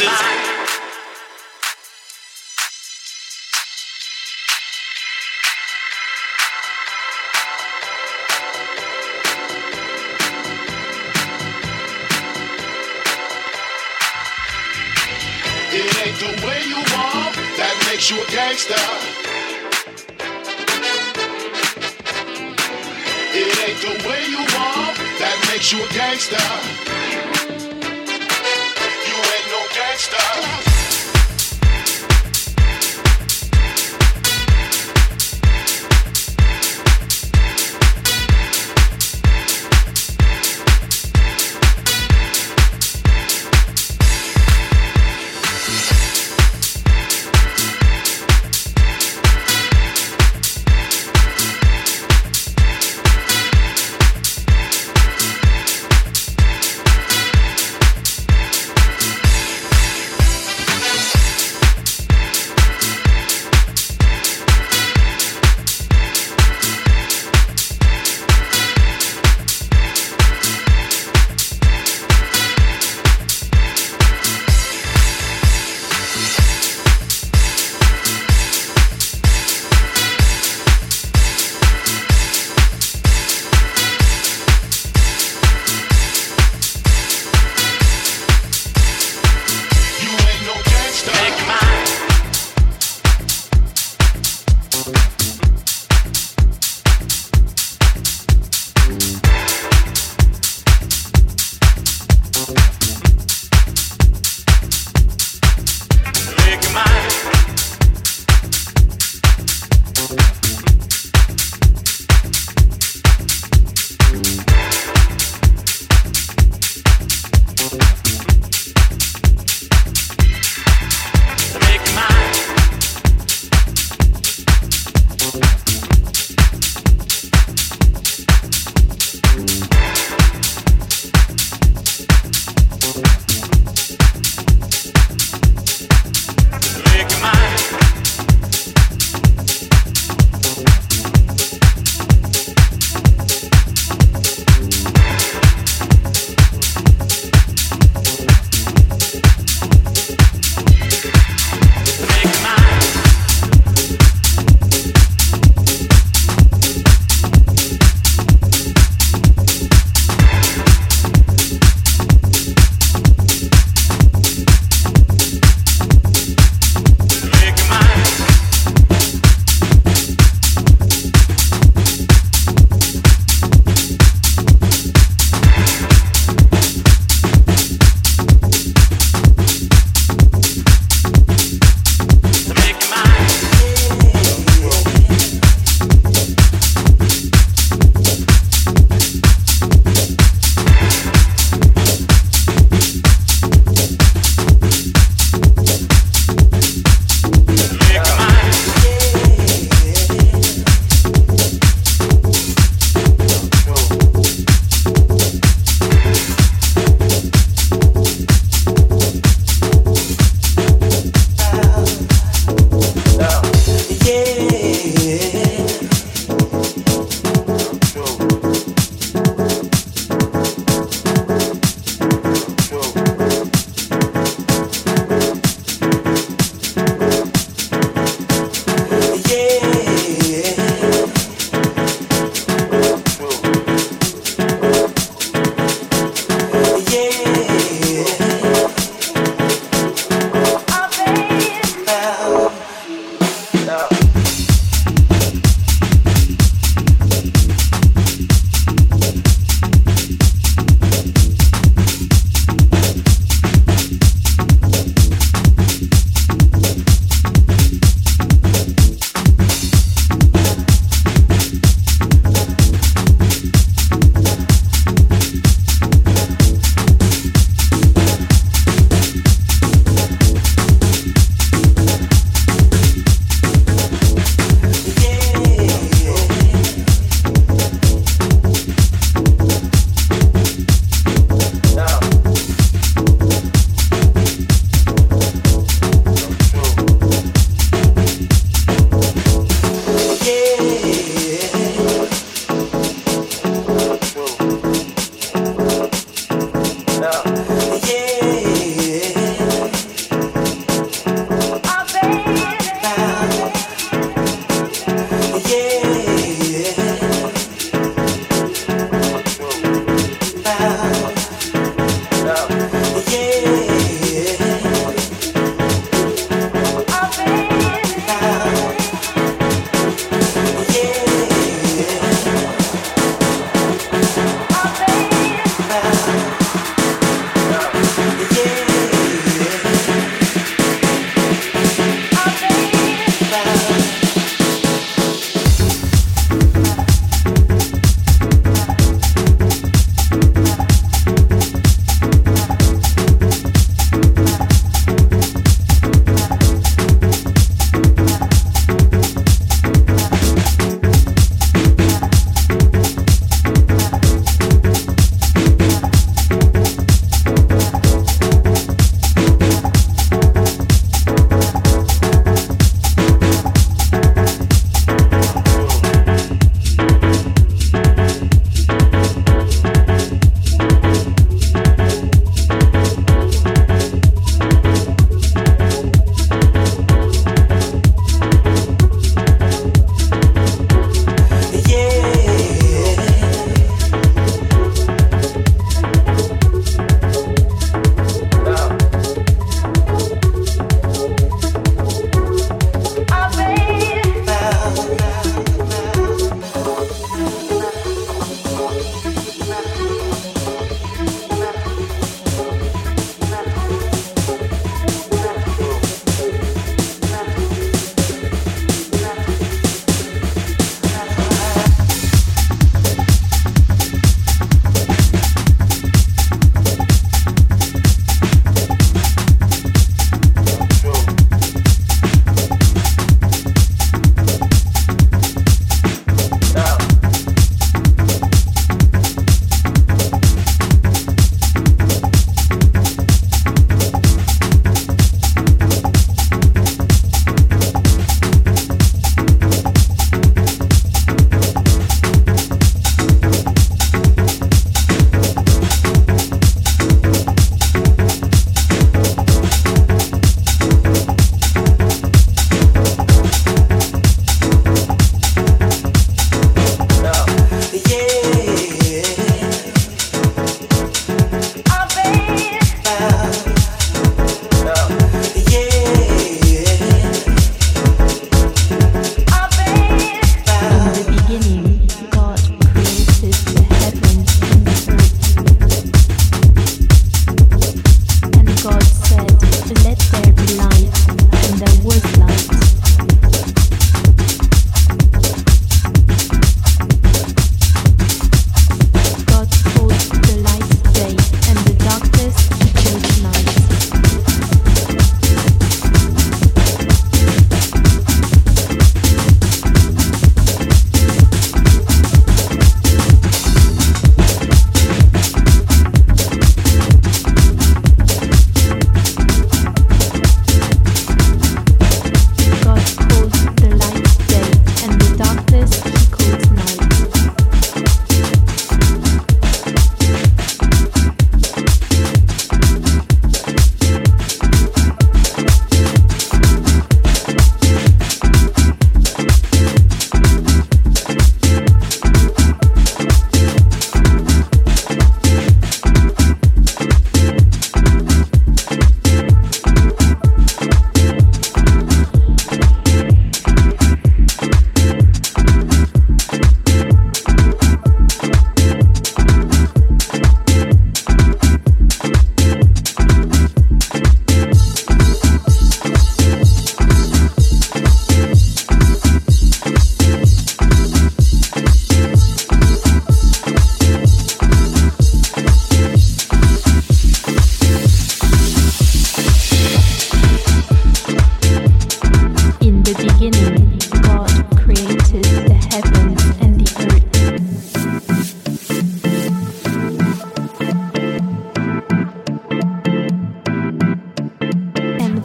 distance.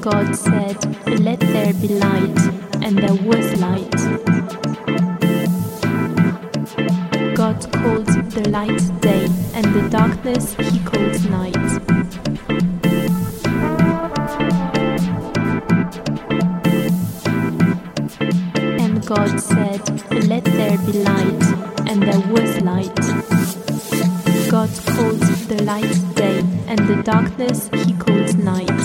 God said, Let there be light, and there was light. God called the light day, and the darkness he called night. And God said, Let there be light, and there was light. God called the light day, and the darkness he called night.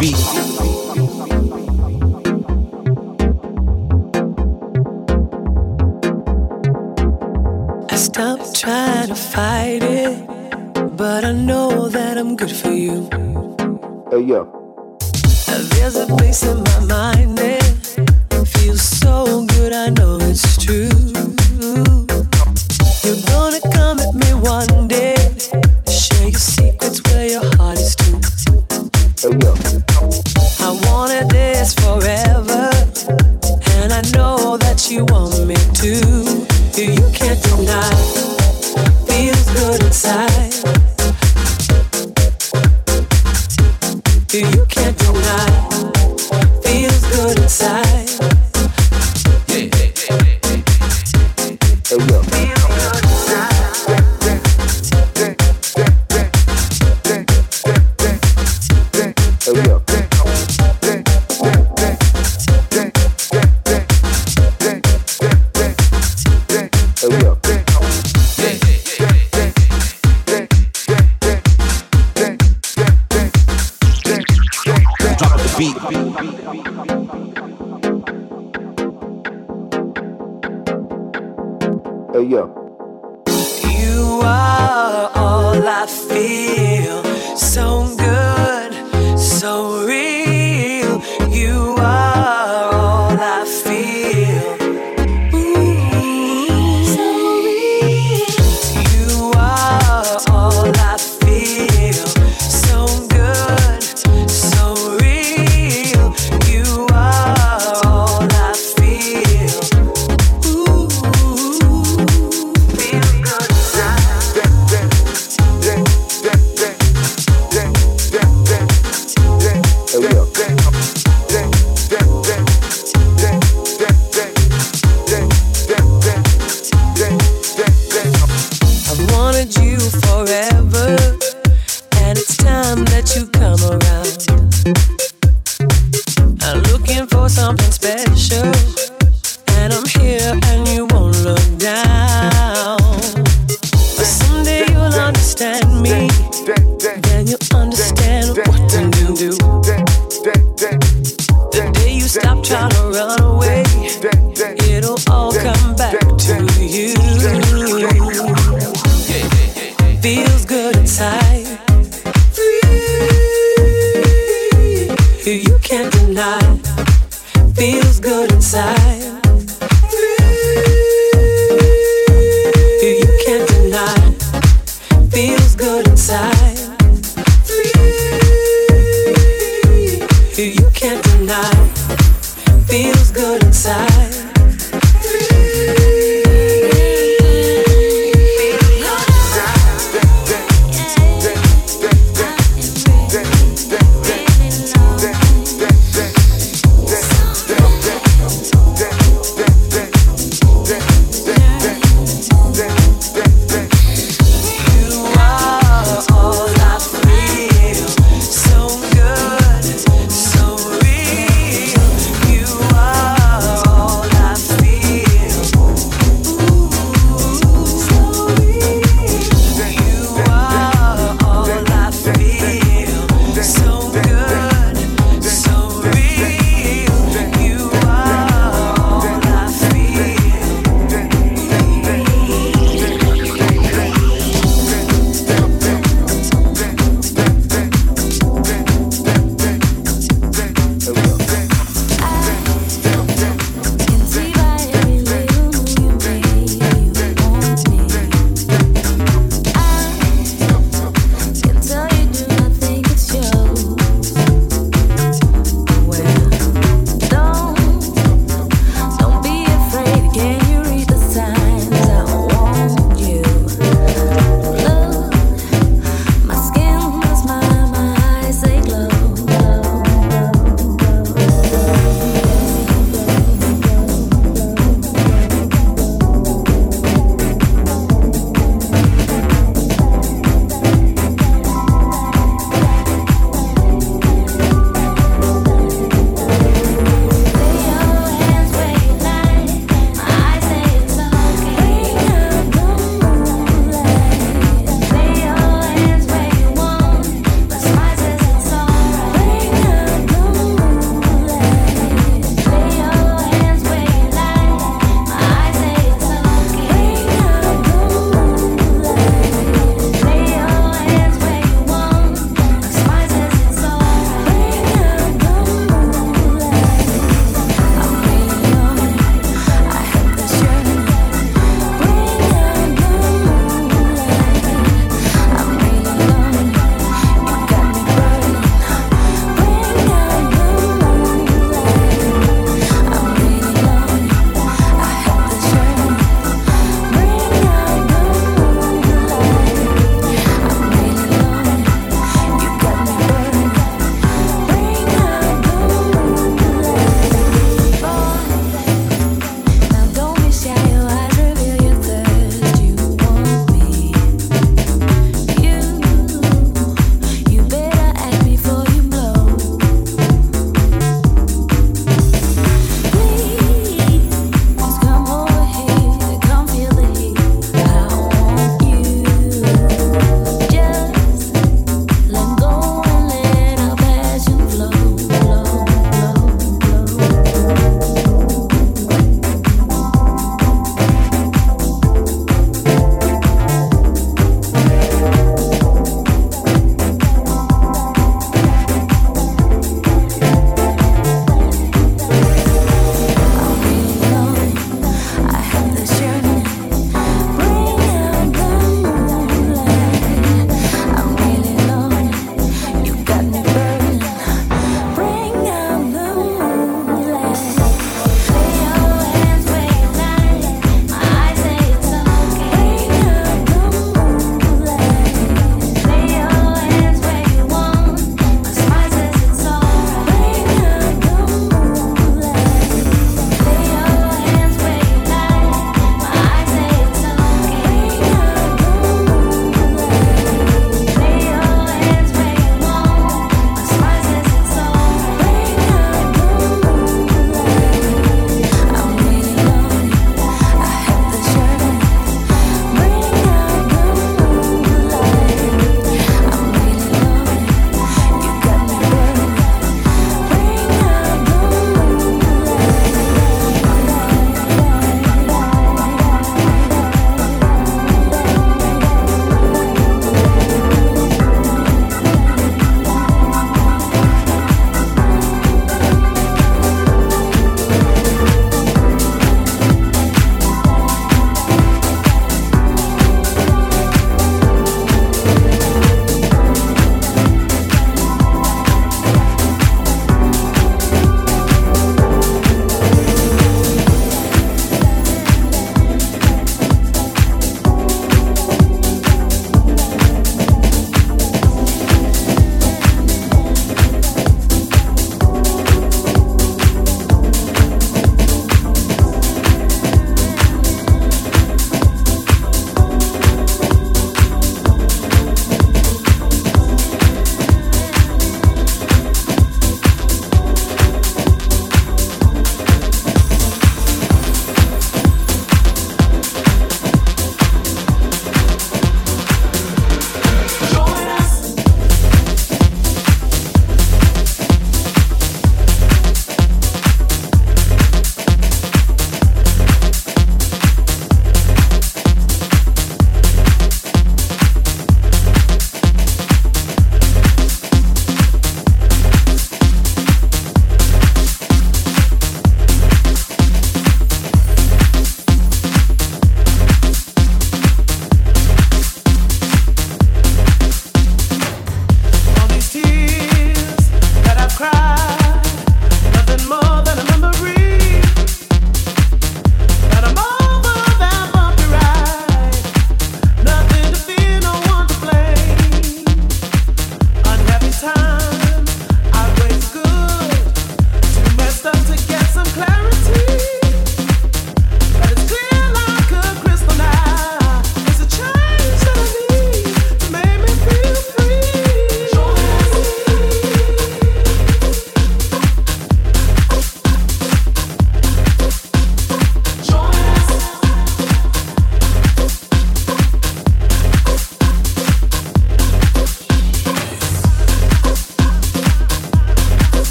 beat. Stop trying to fight it, but I know that I'm good for you. Hey, yo. There's a place in